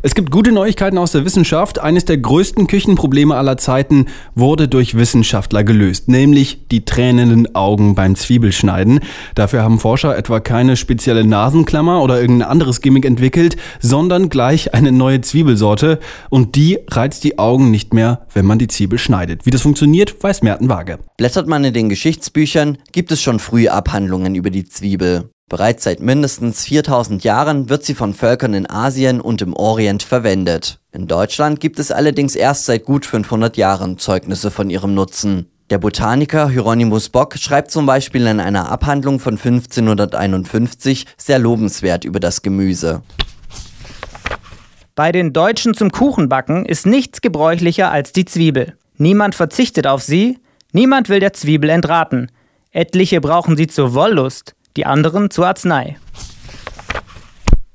Es gibt gute Neuigkeiten aus der Wissenschaft. Eines der größten Küchenprobleme aller Zeiten wurde durch Wissenschaftler gelöst, nämlich die tränenden Augen beim Zwiebelschneiden. Dafür haben Forscher etwa keine spezielle Nasenklammer oder irgendein anderes Gimmick entwickelt, sondern gleich eine neue Zwiebelsorte und die reizt die Augen nicht mehr, wenn man die Zwiebel schneidet. Wie das funktioniert, weiß Merten Waage. Blättert man in den Geschichtsbüchern, gibt es schon früh Abhandlungen über die Zwiebel. Bereits seit mindestens 4000 Jahren wird sie von Völkern in Asien und im Orient verwendet. In Deutschland gibt es allerdings erst seit gut 500 Jahren Zeugnisse von ihrem Nutzen. Der Botaniker Hieronymus Bock schreibt zum Beispiel in einer Abhandlung von 1551 sehr lobenswert über das Gemüse. Bei den Deutschen zum Kuchenbacken ist nichts gebräuchlicher als die Zwiebel. Niemand verzichtet auf sie, niemand will der Zwiebel entraten. Etliche brauchen sie zur Wollust, die anderen zur Arznei.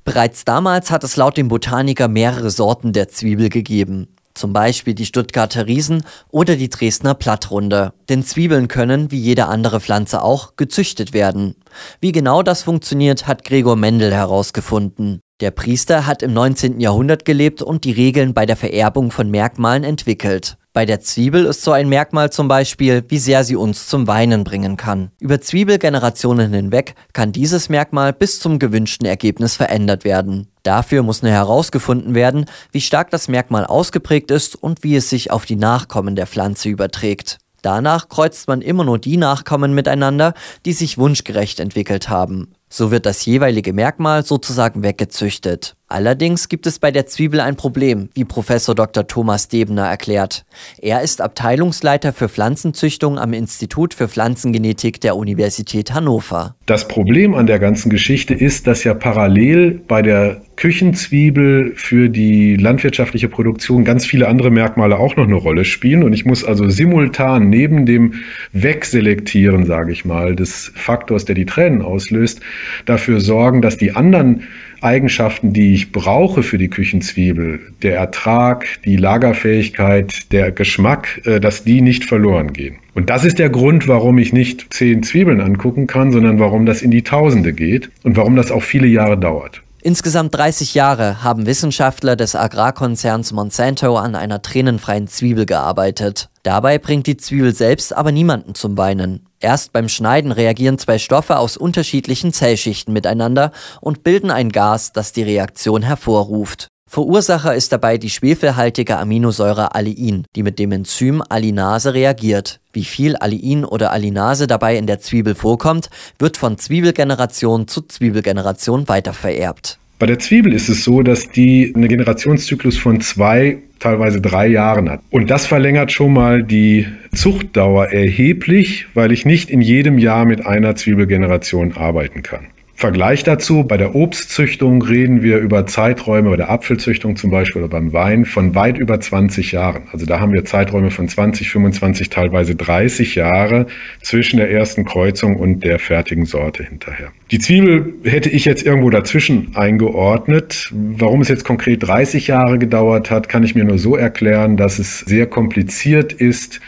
Bereits damals hat es laut dem Botaniker mehrere Sorten der Zwiebel gegeben. Zum Beispiel die Stuttgarter Riesen oder die Dresdner Plattrunde. Denn Zwiebeln können, wie jede andere Pflanze auch, gezüchtet werden. Wie genau das funktioniert, hat Gregor Mendel herausgefunden. Der Priester hat im 19. Jahrhundert gelebt und die Regeln bei der Vererbung von Merkmalen entwickelt. Bei der Zwiebel ist so ein Merkmal zum Beispiel, wie sehr sie uns zum Weinen bringen kann. Über Zwiebelgenerationen hinweg kann dieses Merkmal bis zum gewünschten Ergebnis verändert werden. Dafür muss nur herausgefunden werden, wie stark das Merkmal ausgeprägt ist und wie es sich auf die Nachkommen der Pflanze überträgt. Danach kreuzt man immer nur die Nachkommen miteinander, die sich wunschgerecht entwickelt haben. So wird das jeweilige Merkmal sozusagen weggezüchtet. Allerdings gibt es bei der Zwiebel ein Problem, wie Professor Dr. Thomas Debener erklärt. Er ist Abteilungsleiter für Pflanzenzüchtung am Institut für Pflanzengenetik der Universität Hannover. Das Problem an der ganzen Geschichte ist, dass ja parallel bei der Küchenzwiebel für die landwirtschaftliche Produktion ganz viele andere Merkmale auch noch eine Rolle spielen. Und ich muss also simultan neben dem Wegselektieren, sage ich mal, des Faktors, der die Tränen auslöst, dafür sorgen, dass die anderen Eigenschaften, die ich brauche für die Küchenzwiebel, der Ertrag, die Lagerfähigkeit, der Geschmack, äh, dass die nicht verloren gehen. Und das ist der Grund, warum ich nicht zehn Zwiebeln angucken kann, sondern warum das in die Tausende geht und warum das auch viele Jahre dauert. Insgesamt 30 Jahre haben Wissenschaftler des Agrarkonzerns Monsanto an einer tränenfreien Zwiebel gearbeitet. Dabei bringt die Zwiebel selbst aber niemanden zum Weinen. Erst beim Schneiden reagieren zwei Stoffe aus unterschiedlichen Zellschichten miteinander und bilden ein Gas, das die Reaktion hervorruft. Verursacher ist dabei die schwefelhaltige Aminosäure Allein, die mit dem Enzym Allinase reagiert. Wie viel Allein oder Allinase dabei in der Zwiebel vorkommt, wird von Zwiebelgeneration zu Zwiebelgeneration weitervererbt. Bei der Zwiebel ist es so, dass die einen Generationszyklus von zwei teilweise drei Jahren hat. Und das verlängert schon mal die Zuchtdauer erheblich, weil ich nicht in jedem Jahr mit einer Zwiebelgeneration arbeiten kann. Vergleich dazu, bei der Obstzüchtung reden wir über Zeiträume, bei der Apfelzüchtung zum Beispiel oder beim Wein von weit über 20 Jahren. Also da haben wir Zeiträume von 20, 25, teilweise 30 Jahre zwischen der ersten Kreuzung und der fertigen Sorte hinterher. Die Zwiebel hätte ich jetzt irgendwo dazwischen eingeordnet. Warum es jetzt konkret 30 Jahre gedauert hat, kann ich mir nur so erklären, dass es sehr kompliziert ist,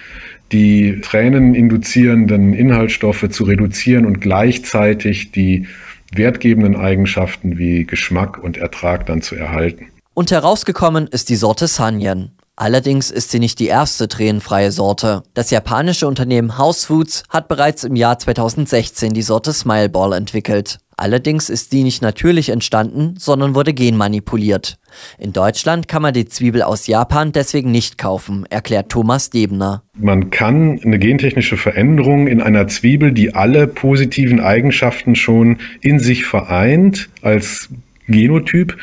die träneninduzierenden Inhaltsstoffe zu reduzieren und gleichzeitig die wertgebenden Eigenschaften wie Geschmack und Ertrag dann zu erhalten. Und herausgekommen ist die Sorte Sanyan. Allerdings ist sie nicht die erste tränenfreie Sorte. Das japanische Unternehmen House Foods hat bereits im Jahr 2016 die Sorte Smileball entwickelt. Allerdings ist die nicht natürlich entstanden, sondern wurde genmanipuliert. In Deutschland kann man die Zwiebel aus Japan deswegen nicht kaufen, erklärt Thomas Debner. Man kann eine gentechnische Veränderung in einer Zwiebel, die alle positiven Eigenschaften schon in sich vereint, als Genotyp,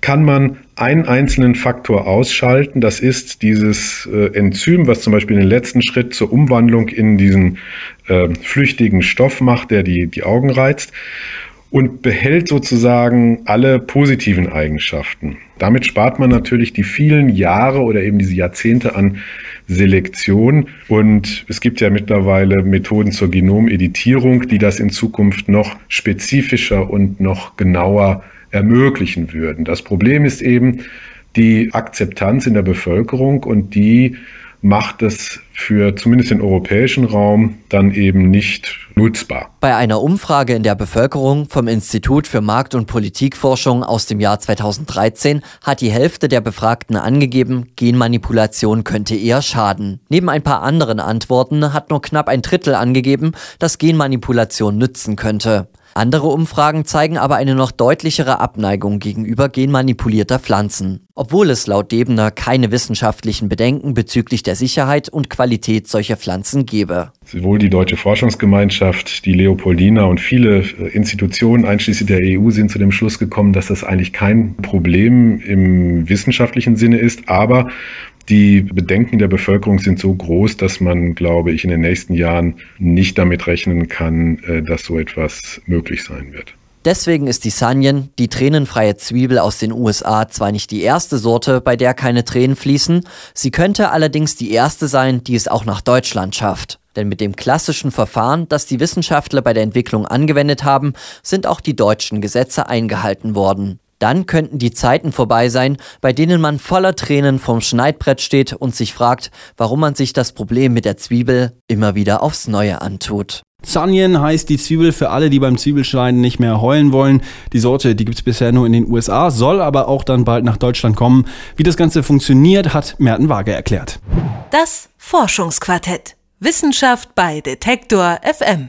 kann man einen einzelnen Faktor ausschalten. Das ist dieses äh, Enzym, was zum Beispiel den letzten Schritt zur Umwandlung in diesen äh, flüchtigen Stoff macht, der die, die Augen reizt und behält sozusagen alle positiven Eigenschaften. Damit spart man natürlich die vielen Jahre oder eben diese Jahrzehnte an Selektion. Und es gibt ja mittlerweile Methoden zur Genomeditierung, die das in Zukunft noch spezifischer und noch genauer ermöglichen würden. Das Problem ist eben die Akzeptanz in der Bevölkerung und die macht es für zumindest den europäischen Raum dann eben nicht nutzbar. Bei einer Umfrage in der Bevölkerung vom Institut für Markt- und Politikforschung aus dem Jahr 2013 hat die Hälfte der Befragten angegeben, Genmanipulation könnte eher schaden. Neben ein paar anderen Antworten hat nur knapp ein Drittel angegeben, dass Genmanipulation nützen könnte. Andere Umfragen zeigen aber eine noch deutlichere Abneigung gegenüber genmanipulierter Pflanzen, obwohl es laut Debener keine wissenschaftlichen Bedenken bezüglich der Sicherheit und Qualität solcher Pflanzen gebe. Sowohl die Deutsche Forschungsgemeinschaft, die Leopoldina und viele äh, Institutionen einschließlich der EU sind zu dem Schluss gekommen, dass das eigentlich kein Problem im wissenschaftlichen Sinne ist, aber die Bedenken der Bevölkerung sind so groß, dass man, glaube ich, in den nächsten Jahren nicht damit rechnen kann, äh, dass so etwas möglich sein wird. Deswegen ist die Sanyen, die tränenfreie Zwiebel aus den USA, zwar nicht die erste Sorte, bei der keine Tränen fließen, sie könnte allerdings die erste sein, die es auch nach Deutschland schafft. Denn mit dem klassischen Verfahren, das die Wissenschaftler bei der Entwicklung angewendet haben, sind auch die deutschen Gesetze eingehalten worden. Dann könnten die Zeiten vorbei sein, bei denen man voller Tränen vom Schneidbrett steht und sich fragt, warum man sich das Problem mit der Zwiebel immer wieder aufs Neue antut. Sanyen heißt die Zwiebel für alle, die beim Zwiebelschneiden nicht mehr heulen wollen. Die Sorte, die gibt es bisher nur in den USA, soll aber auch dann bald nach Deutschland kommen. Wie das Ganze funktioniert, hat Merten Waage erklärt. Das Forschungsquartett. Wissenschaft bei Detektor FM.